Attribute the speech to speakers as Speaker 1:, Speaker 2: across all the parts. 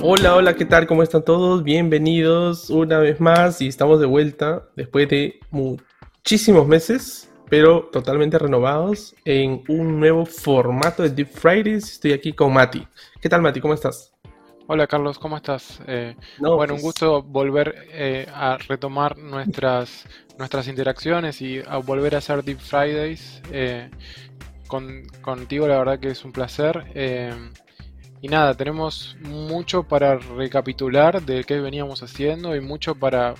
Speaker 1: Hola, hola, ¿qué tal? ¿Cómo están todos? Bienvenidos una vez más y estamos de vuelta después de muchísimos meses, pero totalmente renovados en un nuevo formato de Deep Fridays. Estoy aquí con Mati. ¿Qué tal, Mati? ¿Cómo estás?
Speaker 2: Hola Carlos, ¿cómo estás? Eh, bueno, un pues gusto volver eh, a retomar nuestras, nuestras interacciones y a volver a hacer Deep Fridays. Eh, contigo la verdad que es un placer. Y nada, tenemos mucho para recapitular de qué veníamos haciendo y mucho para,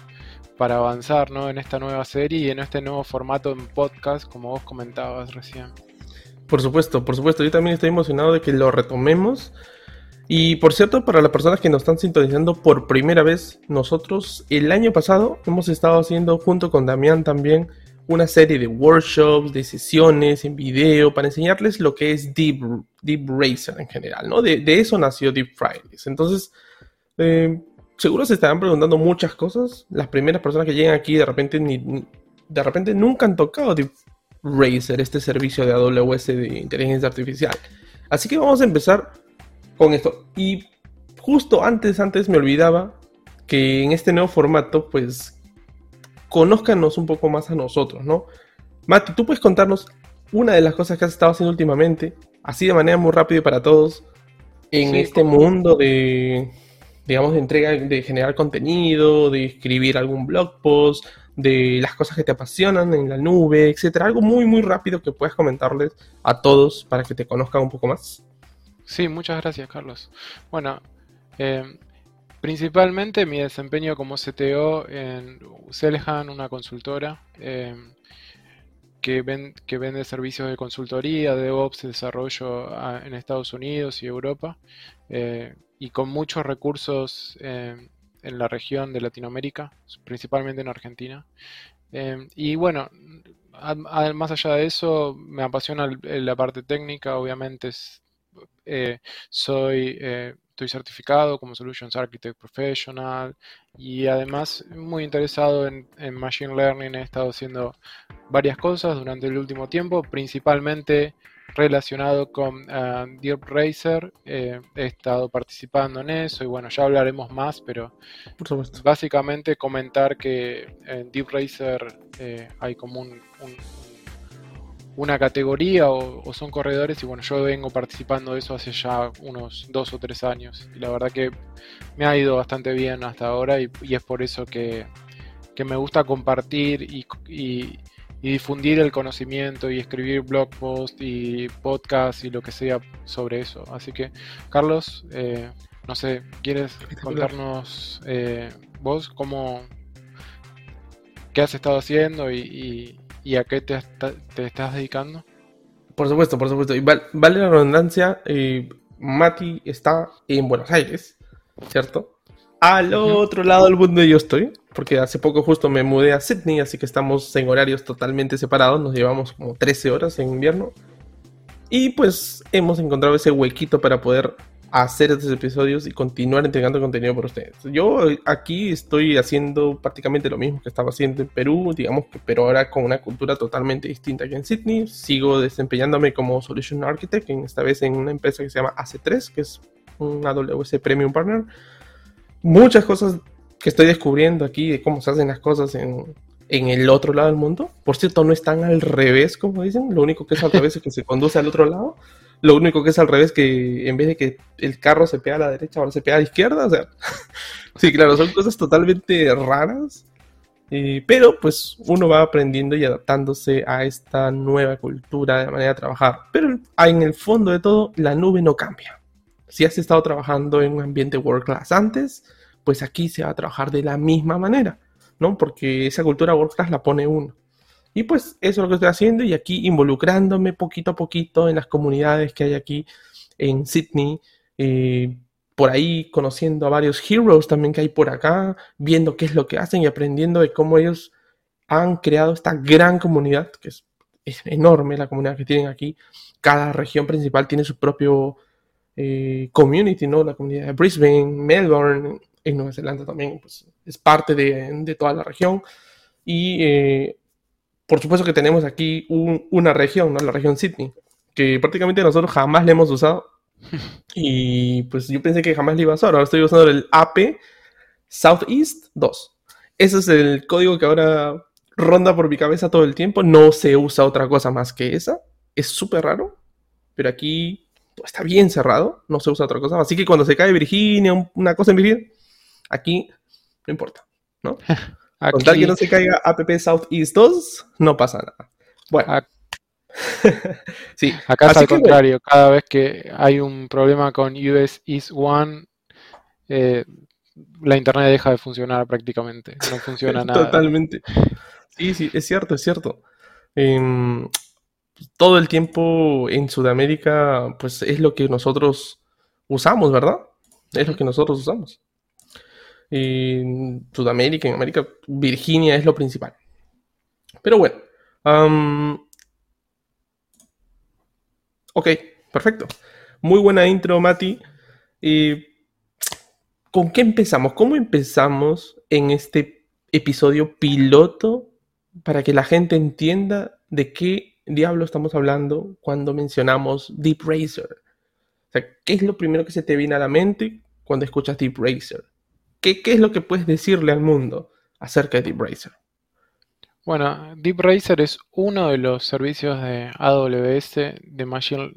Speaker 2: para avanzar ¿no? en esta nueva serie y en este nuevo formato en podcast, como vos comentabas recién.
Speaker 1: Por supuesto, por supuesto. Yo también estoy emocionado de que lo retomemos. Y por cierto, para las personas que nos están sintonizando por primera vez, nosotros el año pasado hemos estado haciendo junto con Damián también una serie de workshops, de sesiones en video para enseñarles lo que es Deep, Deep Racer en general, ¿no? De, eso nació Deep Fridays. Entonces, eh, seguro se estarán preguntando muchas cosas. Las primeras personas que llegan aquí de repente, ni, de repente nunca han tocado Deep Racer, este servicio de AWS de inteligencia artificial. Así que vamos a empezar con esto. Y justo antes, antes me olvidaba que en este nuevo formato, pues, conózcanos un poco más a nosotros, ¿no? Mati, tú puedes contarnos una de las cosas que has estado haciendo últimamente, así de manera muy rápida para todos, en este mundo de, digamos, de entrega, de generar contenido, de escribir algún blog post, de las cosas que te apasionan en la nube, etcétera. Algo muy, muy rápido que puedas comentarles a todos para que te conozcan un poco más.
Speaker 2: Sí, muchas gracias, Carlos. Bueno, eh, principalmente mi desempeño como CTO en Selhan, una consultora eh, que, vende servicios de consultoría, de DevOps, desarrollo en Estados Unidos y Europa, eh, y con muchos recursos en la región de Latinoamérica, principalmente en Argentina. y bueno, más allá de eso, me apasiona la parte técnica, obviamente eh, soy, eh, estoy certificado como Solutions Architect Professional y además muy interesado en, Machine Learning. He estado haciendo varias cosas durante el último tiempo, principalmente relacionado con uh, Deep Racer. he estado participando en eso y bueno, ya hablaremos más, pero básicamente comentar que en Deep Racer hay como un una categoría o, son corredores y bueno, yo vengo participando de eso hace ya unos dos o tres años y la verdad que me ha ido bastante bien hasta ahora y, es por eso que, me gusta compartir y, difundir el conocimiento y escribir blog posts y podcast y lo que sea sobre eso. Así que, Carlos, eh, no sé, ¿quieres contarnos eh, vos cómo, qué has estado haciendo y, ¿Y a qué te, estás dedicando?
Speaker 1: Por supuesto, por supuesto. Y vale, la redundancia, eh, Mati está en Buenos Aires, ¿cierto? Al otro lado del mundo yo estoy, porque hace poco justo me mudé a Sydney, así que estamos en horarios totalmente separados, nos llevamos como 13 horas en invierno. Y pues hemos encontrado ese huequito para poder hacer estos episodios y continuar entregando contenido por ustedes. Yo aquí estoy haciendo prácticamente lo mismo que estaba haciendo en Perú, digamos que, pero ahora con una cultura totalmente distinta que en Sydney. Sigo desempeñándome como Solution Architect, esta vez en una empresa que se llama AC3, que es un AWS Premium Partner. Muchas cosas que estoy descubriendo aquí de cómo se hacen las cosas en, en el otro lado del mundo. Por cierto, no están al revés, como dicen. Lo único que es al revés es que se conduce al otro lado. Lo único que es al revés, que en vez de que el carro se pega a la derecha, ahora se pega a la izquierda. O sea, sí, claro, son cosas totalmente raras. Eh, pero pues uno va aprendiendo y adaptándose a esta nueva cultura de manera de trabajar. Pero en el fondo de todo, la nube no cambia. Si has estado trabajando en un ambiente world class antes, pues aquí se va a trabajar de la misma manera, ¿no? Porque esa cultura world class la pone uno. Y pues eso es lo que estoy haciendo y aquí involucrándome poquito a poquito en las comunidades que hay aquí en Sydney, eh, por ahí conociendo a varios heroes también que hay por acá, viendo qué es lo que hacen y aprendiendo de cómo ellos han creado esta gran comunidad, que es, enorme la comunidad que tienen aquí. Cada región principal tiene su propio eh, community, ¿no? La comunidad de Brisbane, Melbourne, en Nueva Zelanda también, pues es parte de, toda la región. Y eh, por supuesto que tenemos aquí una región, ¿no? la región Sydney, que prácticamente nosotros jamás le hemos usado, Y pues yo pensé que jamás le iba a usar. Ahora estoy usando el AP Southeast 2. Ese es el código que ahora ronda por mi cabeza todo el tiempo. No se usa otra cosa más que esa. Es súper raro. Pero aquí está bien cerrado. No se usa otra cosa. Así que cuando se cae Virginia, una cosa en Virginia, aquí no importa. ¿no? Con tal que no se caiga app Southeast 2, no pasa nada. Bueno.
Speaker 2: sí. Acá es al contrario, cada vez que hay un problema con US East One, eh, la internet deja de funcionar prácticamente. No funciona nada.
Speaker 1: Totalmente. Sí, sí, es cierto, es cierto. Em, todo el tiempo en Sudamérica, pues es lo que nosotros usamos, ¿verdad? Es lo que nosotros usamos. En Sudamérica, en América, Virginia es lo principal. Pero bueno. ok, perfecto. Muy buena intro, Mati. ¿Con qué empezamos? ¿Cómo empezamos en este episodio piloto para que la gente entienda de qué diablo estamos hablando cuando mencionamos Deep Racer? O sea, ¿qué es lo primero que se te viene a la mente cuando escuchas Deep Racer? ¿Qué, es lo que puedes decirle al mundo acerca de Deep Racer?
Speaker 2: Bueno, Deep Racer es uno de los servicios de AWS de Machine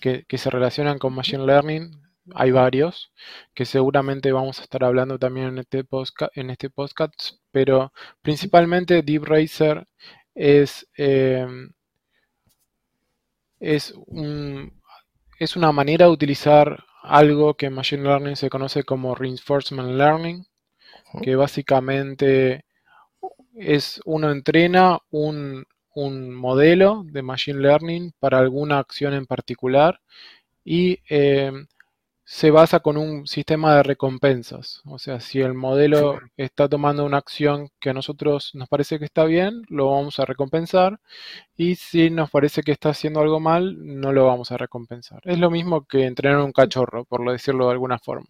Speaker 2: que, se relacionan con Machine Learning. Hay varios que seguramente vamos a estar hablando también en este, este podcast, pero principalmente Deep Racer es, em, es una manera de utilizar algo que en Machine Learning se conoce como Reinforcement Learning, que básicamente es uno entrena un, modelo de Machine Learning para alguna acción en particular y eh, se basa con un sistema de recompensas. O sea, si el modelo está tomando una acción que a nosotros nos parece que está bien, lo vamos a recompensar. Y si nos parece que está haciendo algo mal, no lo vamos a recompensar. Es lo mismo que entrenar un cachorro, por decirlo de alguna forma.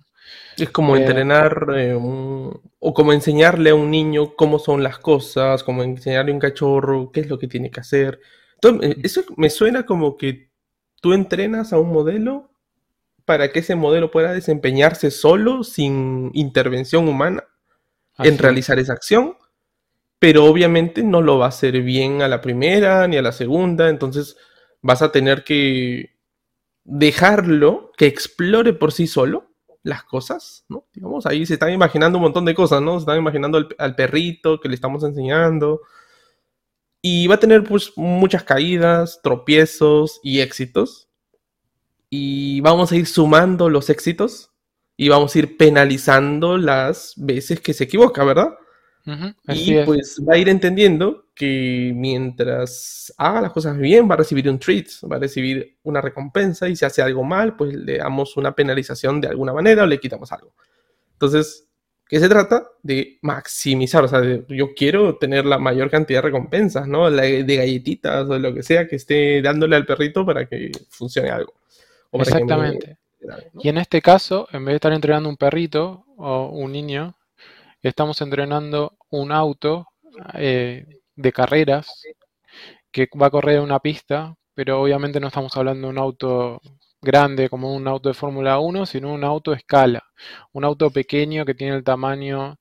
Speaker 1: Es como eh, entrenar eh, o como enseñarle a un niño cómo son las cosas, como enseñarle a un cachorro qué es lo que tiene que hacer. Entonces, eso me suena como que tú entrenas a un modelo para que ese modelo pueda desempeñarse solo, sin intervención humana, en realizar esa acción, pero obviamente no lo va a hacer bien a la primera ni a la segunda, entonces vas a tener que dejarlo que explore por sí solo las cosas, ¿no? Digamos, ahí se están imaginando un montón de cosas, ¿no? Se están imaginando al, perrito que le estamos enseñando. Y va a tener pues muchas caídas, tropiezos y éxitos y vamos a ir sumando los éxitos y vamos a ir penalizando las veces que se equivoca, ¿verdad? y pues va a ir entendiendo que mientras haga las cosas bien va a recibir un treat, va a recibir una recompensa y si hace algo mal, pues le damos una penalización de alguna manera o le quitamos algo. Entonces, ¿qué se trata? De maximizar, o sea, yo quiero tener la mayor cantidad de recompensas, ¿no? de galletitas o de lo que sea que esté dándole al perrito para que funcione algo.
Speaker 2: Exactamente. Y en este caso, en vez de estar entrenando un perrito o un niño, estamos entrenando un auto eh, de carreras que va a correr en una pista, pero obviamente no estamos hablando de un auto grande como un auto de Fórmula 1, sino un auto de escala. Un auto pequeño que tiene el tamaño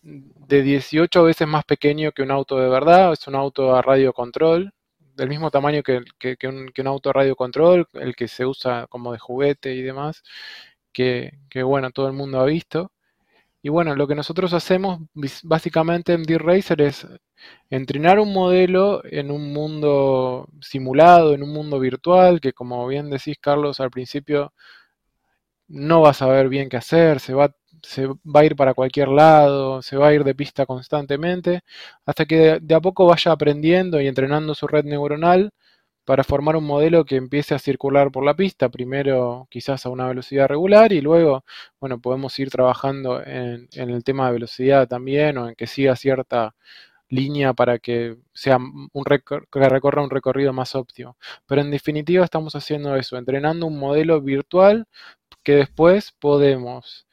Speaker 2: de 18 veces más pequeño que un auto de verdad, es un auto a radio control, del mismo tamaño que, un, auto radio control, el que se usa como de juguete y demás, que, bueno, todo el mundo ha visto. Y bueno, lo que nosotros hacemos básicamente en D-Racer es entrenar un modelo en un mundo simulado, en un mundo virtual, que como bien decís Carlos al principio, no va a saber bien qué hacer, se va se va a ir para cualquier lado, se va a ir de pista constantemente, hasta que de a poco vaya aprendiendo y entrenando su red neuronal para formar un modelo que empiece a circular por la pista, primero quizás a una velocidad regular y luego, bueno, podemos ir trabajando en, el tema de velocidad también o en que siga cierta línea para que sea un que recorra un recorrido más óptimo. Pero en definitiva estamos haciendo eso, entrenando un modelo virtual que después podemos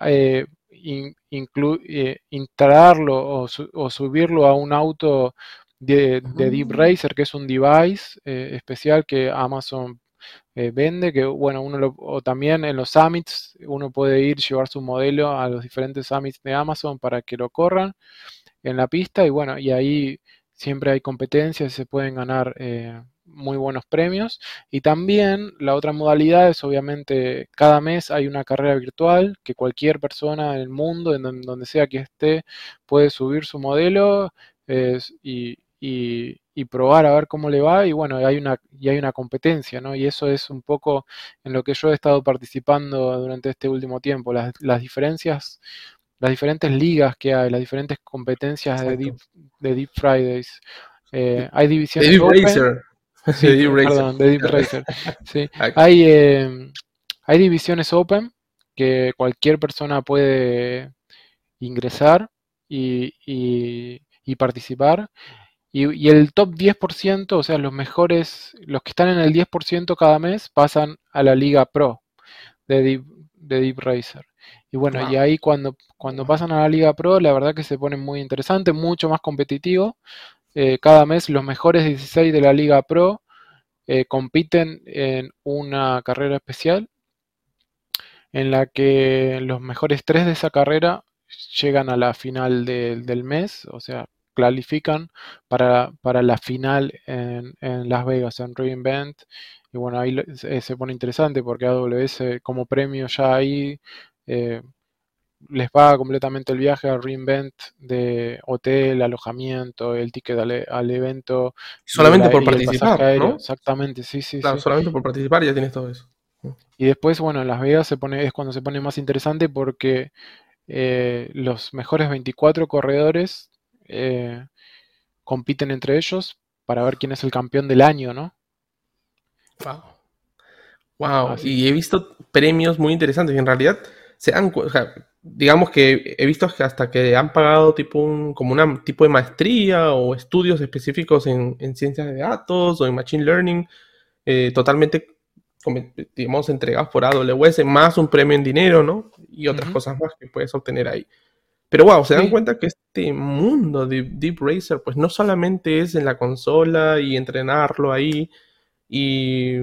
Speaker 2: eh, eh, instalarlo o, subirlo a un auto de, Deep Racer, que es un device eh, especial que Amazon eh, vende, que bueno, uno o también en los summits uno puede ir, llevar su modelo a los diferentes summits de Amazon para que lo corran en la pista y bueno, y ahí siempre hay competencias, se pueden ganar eh, muy buenos premios. Y también la otra modalidad es obviamente cada mes hay una carrera virtual que cualquier persona en el mundo, en donde sea que esté, puede subir su modelo y, y, probar a ver cómo le va. Y bueno, hay una, y hay una competencia, ¿no? Y eso es un poco en lo que yo he estado participando durante este último tiempo. Las, las diferencias las diferentes ligas que hay, las diferentes competencias de Deep, de Deep Fridays. Eh, hay divisiones
Speaker 1: de Deep Racer.
Speaker 2: Sí, perdón, de Deep Racer. Sí. Hay, eh, hay divisiones open que cualquier persona puede ingresar y, y, participar. Y, y, el top 10%, o sea, los mejores, los que están en el 10% cada mes, pasan a la Liga Pro de Deep, de Deep Racer. Y bueno, y ahí cuando, cuando pasan a la Liga Pro, la verdad que se pone muy interesante, mucho más competitivo. Eh, cada mes los mejores 16 de la Liga Pro eh, compiten en una carrera especial en la que los mejores tres de esa carrera llegan a la final del mes, o sea, clasifican para, la final en, Las Vegas, en Reinvent. Y bueno, ahí se, se pone interesante porque AWS como premio ya ahí eh, les paga completamente el viaje al reinvent de hotel, alojamiento, el ticket al, evento.
Speaker 1: Solamente por participar, ¿no?
Speaker 2: Exactamente, sí, sí.
Speaker 1: Claro, solamente por participar ya tienes todo eso.
Speaker 2: Y después, bueno, en Las Vegas se pone, es cuando se pone más interesante porque eh, los mejores 24 corredores eh, compiten entre ellos para ver quién es el campeón del año, ¿no?
Speaker 1: Wow. Wow. Y he visto premios muy interesantes. En realidad, se han, digamos que he visto que hasta que han pagado tipo un, como un tipo de maestría o estudios específicos en, ciencias de datos o en machine learning, eh, totalmente, digamos, entregados por AWS, más un premio en dinero, ¿no? Y otras cosas más que puedes obtener ahí. Pero wow, se dan cuenta que este mundo de Deep Racer, pues no solamente es en la consola y entrenarlo ahí, y,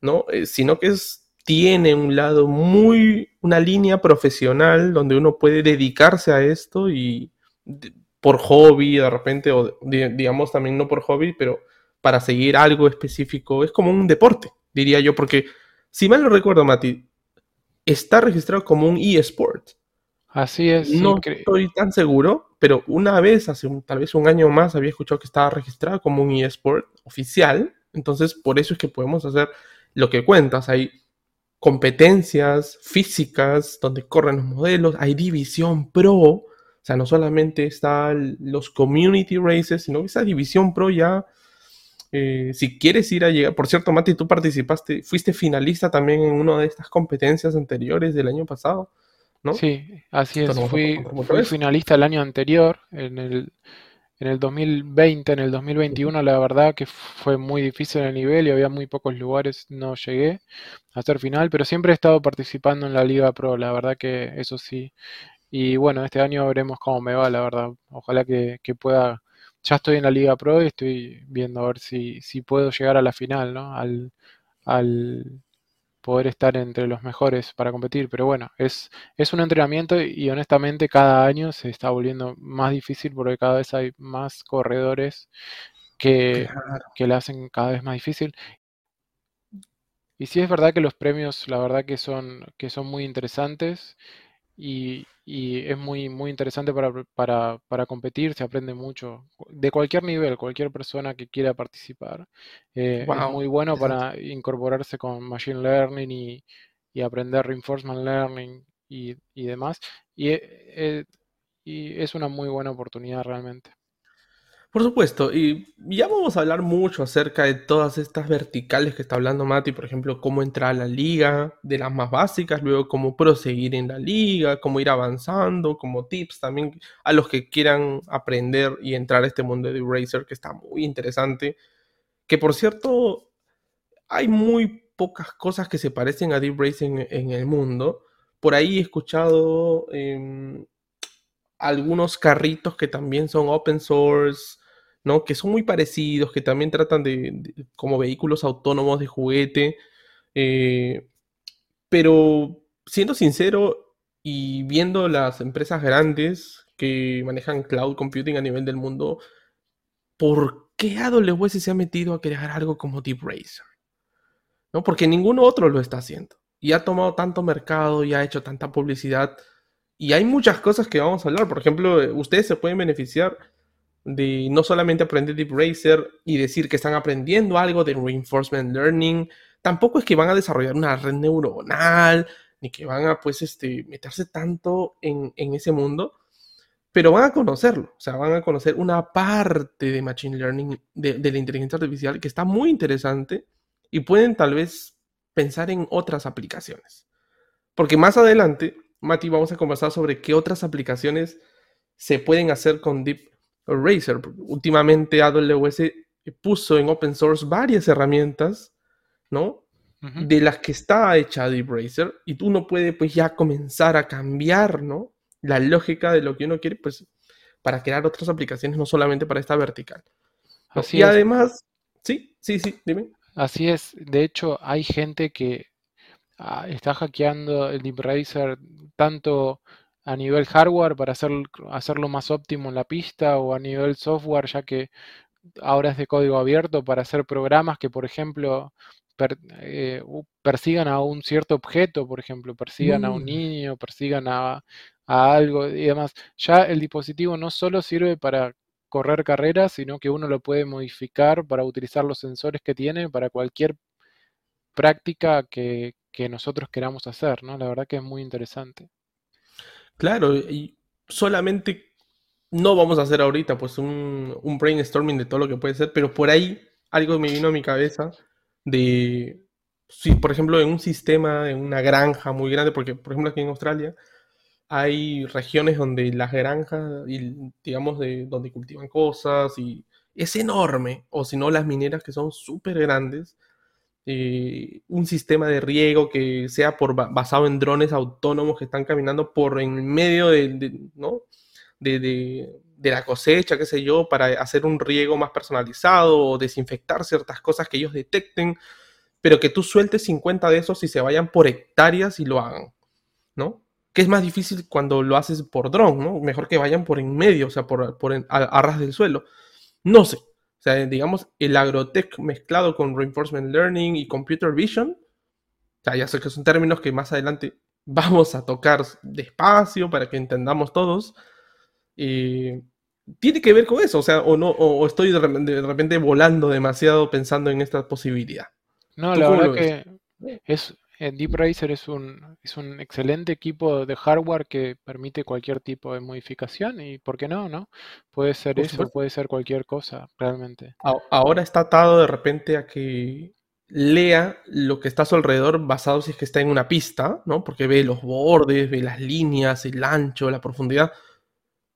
Speaker 1: ¿no? Eh, sino que es tiene un lado muy, una línea profesional donde uno puede dedicarse a esto y por hobby de repente, o digamos también no por hobby, pero para seguir algo específico, es como un deporte, diría yo, porque si mal no recuerdo, Mati, está registrado como un eSport.
Speaker 2: Así es.
Speaker 1: No estoy tan seguro, pero una vez, hace tal vez un año más, había escuchado que estaba registrado como un eSport oficial. Entonces, por eso es que podemos hacer lo que cuentas. Hay competencias físicas donde corren los modelos, hay división pro, o sea, no solamente están los community races, sino que esa división pro ya, eh, si quieres ir a llegar, por cierto, Mati, tú participaste, fuiste finalista también en una de estas competencias anteriores del año pasado, ¿no?
Speaker 2: Sí, así es, fui, fui finalista el año anterior, en el en el 2020, en el 2021, la verdad que fue muy difícil el nivel y había muy pocos lugares, no llegué a ser final, pero siempre he estado participando en la Liga Pro, la verdad que eso sí. Y bueno, este año veremos cómo me va, la verdad. Ojalá que, pueda. Ya estoy en la Liga Pro y estoy viendo a ver si, si puedo llegar a la final, ¿no? Al, al, poder estar entre los mejores para competir. Pero bueno, es, es un entrenamiento y, honestamente cada año se está volviendo más difícil porque cada vez hay más corredores que, que le hacen cada vez más difícil. Y sí es verdad que los premios, la verdad que son, que son muy interesantes y, es muy, muy interesante para, competir, se aprende mucho de cualquier nivel, cualquier persona que quiera participar. Eh, es muy bueno para incorporarse con Machine Learning y, aprender Reinforcement Learning y, demás. Y, eh, y es una muy buena oportunidad realmente.
Speaker 1: Por supuesto, y ya vamos a hablar mucho acerca de todas estas verticales que está hablando Mati, por ejemplo, cómo entrar a la liga, de las más básicas, luego cómo proseguir en la liga, cómo ir avanzando, como tips también a los que quieran aprender y entrar a este mundo de Racer, que está muy interesante. Que por cierto, hay muy pocas cosas que se parecen a Deep Racing en, el mundo. Por ahí he escuchado em, algunos carritos que también son open source ¿no? Que son muy parecidos, que también tratan de, como vehículos autónomos de juguete, Eh, pero siendo sincero y viendo las empresas grandes que manejan cloud computing a nivel del mundo, ¿por qué AWS se ha metido a crear algo como Deep Racer? ¿No? Porque ninguno otro lo está haciendo. Y ha tomado tanto mercado y ha hecho tanta publicidad. Y hay muchas cosas que vamos a hablar. Por ejemplo, eh, ustedes se pueden beneficiar de no solamente aprender Deep Racer y decir que están aprendiendo algo de reinforcement learning, tampoco es que van a desarrollar una red neuronal, ni que van a pues este, meterse tanto en, ese mundo, pero van a conocerlo, o sea, van a conocer una parte de Machine Learning, de, de la inteligencia artificial, que está muy interesante y pueden tal vez pensar en otras aplicaciones. Porque más adelante, Mati, vamos a conversar sobre qué otras aplicaciones se pueden hacer con Deep Racer. Últimamente AWS puso en open source varias herramientas, ¿no? De las que está hecha Deep Racer y uno puede pues ya comenzar a cambiar, ¿no? La lógica de lo que uno quiere, pues, para crear otras aplicaciones, no solamente para esta vertical. Así y además, sí, sí, sí, dime.
Speaker 2: Así es, de hecho hay gente que ah, está hackeando el Deep Racer tanto a nivel hardware para hacer, hacerlo más óptimo en la pista o a nivel software, ya que ahora es de código abierto para hacer programas que, por ejemplo, eh, persigan a un cierto objeto, por ejemplo, persigan a un mm. niño, persigan a, a algo y demás. Ya el dispositivo no solo sirve para correr carreras, sino que uno lo puede modificar para utilizar los sensores que tiene para cualquier práctica que, que nosotros queramos hacer, ¿no? La verdad que es muy interesante.
Speaker 1: Claro, y solamente no vamos a hacer ahorita pues un, brainstorming de todo lo que puede ser, pero por ahí algo me vino a mi cabeza de, si por ejemplo en un sistema, en una granja muy grande, porque por ejemplo aquí en Australia hay regiones donde las granjas, y, digamos, de donde cultivan cosas, y es enorme, o si no las mineras que son súper grandes, eh, un sistema de riego que sea por, basado en drones autónomos que están caminando por en medio de, ¿no? de, la cosecha, qué sé yo, para hacer un riego más personalizado o desinfectar ciertas cosas que ellos detecten, pero que tú sueltes 50 de esos y se vayan por hectáreas y lo hagan, ¿no? Que es más difícil cuando lo haces por dron, ¿no? Mejor que vayan por en medio, o sea, por, por a ras del suelo. No sé, o sea, digamos, el agrotech mezclado con reinforcement learning y computer vision. O sea, ya sé que son términos que más adelante vamos a tocar despacio para que entendamos todos. tiene que ver con eso, o sea, o no, o, estoy de repente, volando demasiado pensando en esta posibilidad.
Speaker 2: No, la verdad que es, eh, Deep Racer es un, es un excelente equipo de hardware que permite cualquier tipo de modificación y, ¿por qué no? no? Puede ser eso, puede ser cualquier cosa, realmente.
Speaker 1: Ahora está atado de repente a que lea lo que está a su alrededor basado si es que está en una pista, ¿no? Porque ve los bordes, ve las líneas, el ancho, la profundidad.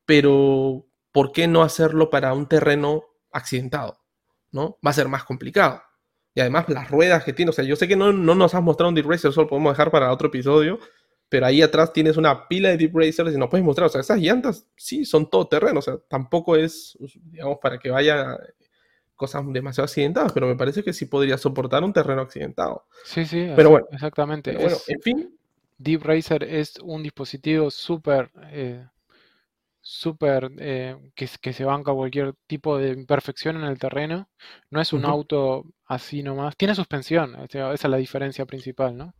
Speaker 1: Pero, ¿por qué no hacerlo para un terreno accidentado? ¿No? Va a ser más complicado. Y además las ruedas que tiene, o sea, yo sé que no, nos has mostrado un Deep Racer, solo podemos dejar para otro episodio, pero ahí atrás tienes una pila de Deep Racers y nos puedes mostrar, o sea, esas llantas sí son todo terreno, o sea, tampoco es, digamos, para que vaya cosas demasiado accidentadas, pero me parece que sí podría soportar un terreno accidentado.
Speaker 2: Sí, sí, pero bueno, exactamente. bueno, en fin. Deep Racer es un dispositivo súper eh, súper eh, que, que, se banca cualquier tipo de imperfección en el terreno. No es un auto así nomás. Tiene suspensión, esa es la diferencia principal, ¿no?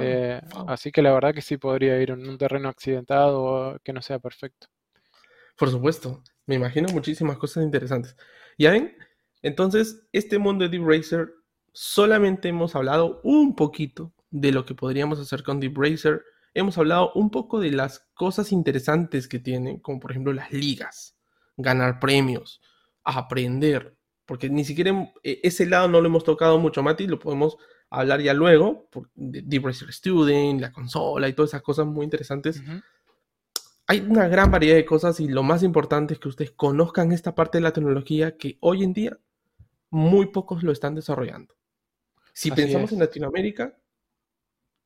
Speaker 2: Eh, así que la verdad que sí podría ir en un terreno accidentado que no sea perfecto.
Speaker 1: Por supuesto, me imagino muchísimas cosas interesantes. Ya ven, entonces, este mundo de Deep Racer solamente hemos hablado un poquito de lo que podríamos hacer con Deep Racer hemos hablado un poco de las cosas interesantes que tiene, como por ejemplo las ligas, ganar premios, aprender, porque ni siquiera e, ese lado no lo hemos tocado mucho, Mati, lo podemos hablar ya luego, por Deep Racer Student, la consola y todas esas cosas muy interesantes. Hay una gran variedad de cosas y lo más importante es que ustedes conozcan esta parte de la tecnología que hoy en día muy pocos lo están desarrollando. Si pensamos en Latinoamérica,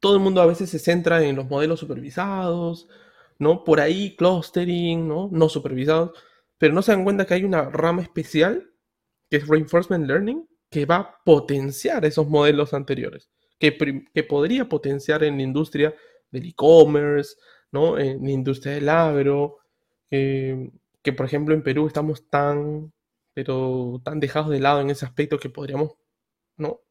Speaker 1: todo el mundo a veces se centra en los modelos supervisados, ¿no? Por ahí clustering, ¿no? No supervisados, pero no se dan cuenta que hay una rama especial, que es Reinforcement Learning, que va a potenciar esos modelos anteriores, que, que podría potenciar en la industria del e-commerce, ¿no? En la industria del agro, eh, que por ejemplo en Perú estamos tan, pero tan dejados de lado en ese aspecto que podríamos, ¿no?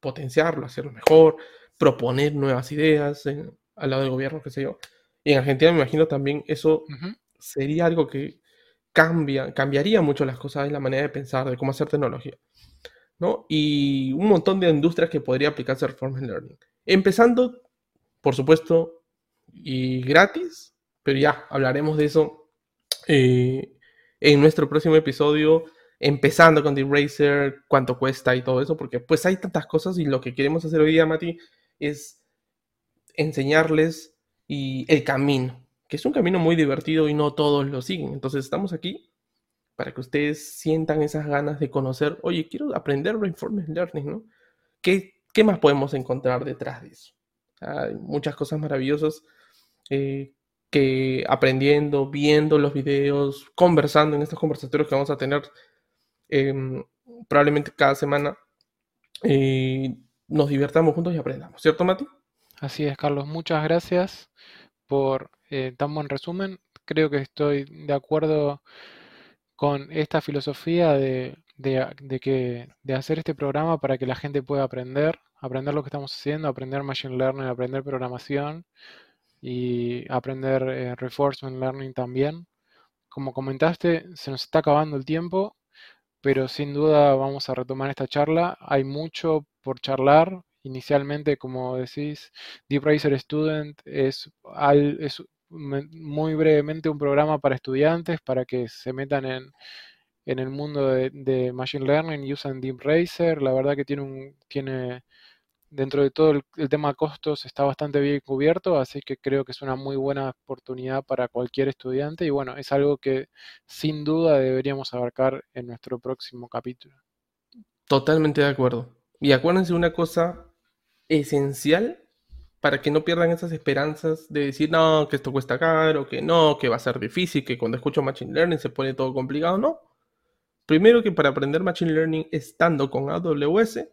Speaker 1: Potenciarlo, hacerlo mejor, proponer nuevas ideas al lado del gobierno, qué sé yo. Y en Argentina me imagino también eso sería algo que cambia, cambiaría mucho las cosas en la manera de pensar, de cómo hacer tecnología. ¿no? Y un montón de industrias que podría aplicarse Reform Learning. Empezando, por supuesto, y gratis, pero ya hablaremos de eso eh, en nuestro próximo episodio, empezando con The Racer, cuánto cuesta y todo eso, porque pues hay tantas cosas y lo que queremos hacer hoy día, Mati, es enseñarles y el camino, que es un camino muy divertido y no todos lo siguen. Entonces estamos aquí para que ustedes sientan esas ganas de conocer, oye, quiero aprender Reinforcement Learning, ¿no? ¿Qué, ¿Qué, más podemos encontrar detrás de eso? Hay muchas cosas maravillosas eh, que aprendiendo, viendo los videos, conversando en estos conversatorios que vamos a tener em, probablemente cada semana, eh, nos divertamos juntos y aprendamos, ¿cierto, Mati?
Speaker 2: Así es, Carlos. Muchas gracias por eh, tan buen resumen. Creo que estoy de acuerdo con esta filosofía de, que, de hacer este programa para que la gente pueda aprender, aprender lo que estamos haciendo, aprender Machine Learning, aprender programación y aprender eh, Reinforcement Learning también. Como comentaste, se nos está acabando el tiempo, pero sin duda vamos a retomar esta charla. Hay mucho por charlar, Inicialmente, como decís, Deep Racer Student es, muy brevemente un programa para estudiantes para que se metan en, el mundo de, Machine Learning y usan Deep Racer. La verdad que tiene un, tiene, dentro de todo el, el, tema costos está bastante bien cubierto, así que creo que es una muy buena oportunidad para cualquier estudiante y bueno, es algo que sin duda deberíamos abarcar en nuestro próximo capítulo.
Speaker 1: Totalmente de acuerdo. Y acuérdense una cosa esencial para que no pierdan esas esperanzas de decir, no, que esto cuesta caro, que no, que va a ser difícil, que cuando escucho Machine Learning se pone todo complicado. No. Primero que para aprender Machine Learning estando con AWS,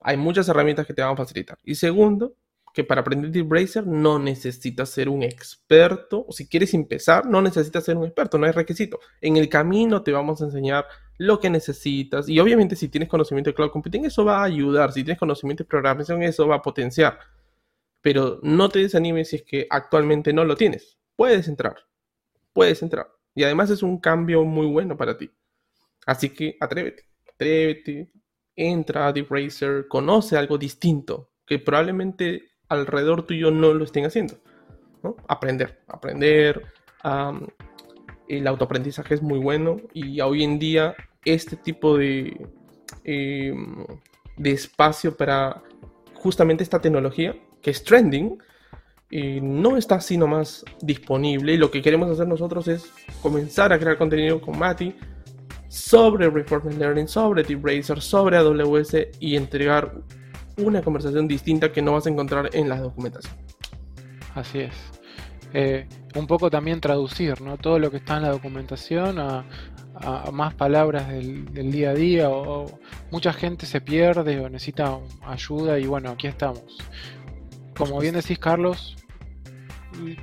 Speaker 1: hay muchas herramientas que te van a facilitar. Y segundo, que para aprender Deep Racer no necesitas ser un experto, o si quieres empezar, no necesitas ser un experto, no hay requisito. En el camino te vamos a enseñar lo que necesitas y obviamente si tienes conocimiento de cloud computing, eso va a ayudar, si tienes conocimiento de programación, eso va a potenciar. Pero no te desanimes si es que actualmente no lo tienes. Puedes entrar, puedes entrar. Y además es un cambio muy bueno para ti. Así que atrévete, atrévete, entra a Deep Racer, conoce algo distinto que probablemente alrededor tuyo no lo estén haciendo. Aprender, aprender. El autoaprendizaje es muy bueno y hoy en día este tipo de, em, de espacio para justamente esta tecnología, que es trending, eh, no está así nomás disponible. Y lo que queremos hacer nosotros es comenzar a crear contenido con Mati sobre Reforming Learning, sobre Deep Racer, sobre AWS y entregar una conversación distinta que no vas a encontrar en la documentación.
Speaker 2: Así es. Eh, un poco también traducir ¿no? todo lo que está en la documentación a, más palabras del, día a día o, mucha gente se pierde o necesita ayuda y bueno, aquí estamos. Como bien decís Carlos,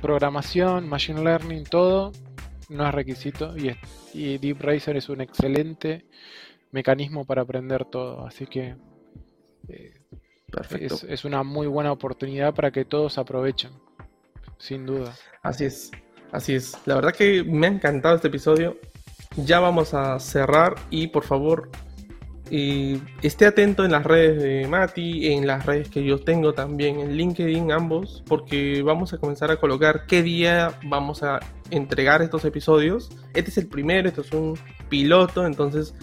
Speaker 2: programación, machine learning, todo no es requisito y, y Deep Racer es un excelente mecanismo para aprender todo, así que eh, es, una muy buena oportunidad para que todos aprovechen, sin duda.
Speaker 1: Así es, así es. La verdad que me ha encantado este episodio. Ya vamos a cerrar y por favor esté atento en las redes de Mati, en las redes que yo tengo también, en LinkedIn ambos, porque vamos a comenzar a colocar qué día vamos a entregar estos episodios. Este es el primero, esto es un piloto, entonces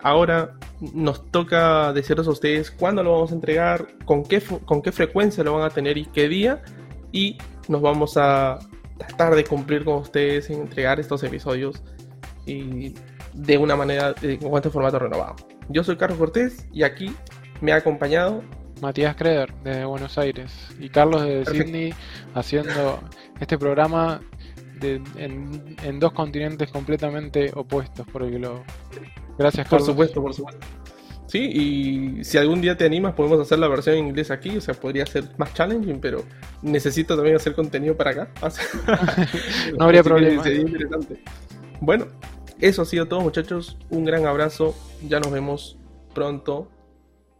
Speaker 1: ahora nos toca decirles a ustedes cuándo lo vamos a entregar, con qué, con qué frecuencia lo van a tener y qué día. Y nos vamos a tratar de cumplir con ustedes en entregar estos episodios y de una manera, con este formato renovado. Yo soy Carlos Cortés y aquí me ha acompañado
Speaker 2: Matías Creder desde Buenos Aires y Carlos de Sydney haciendo este programa en, en, dos continentes completamente opuestos por el globo. Gracias,
Speaker 1: Por supuesto, por supuesto. Sí, y si algún día te animas, podemos hacer la versión en inglés aquí. O sea, podría ser más challenging, pero necesito también hacer contenido para acá.
Speaker 2: no habría problema.
Speaker 1: Sería interesante. Bueno, eso ha sido todo, muchachos. Un gran abrazo. Ya nos vemos pronto.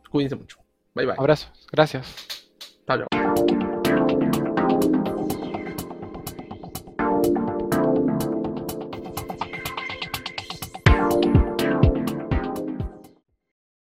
Speaker 1: Cuídense mucho. Bye bye.
Speaker 2: Abrazo. Gracias.
Speaker 1: Chao.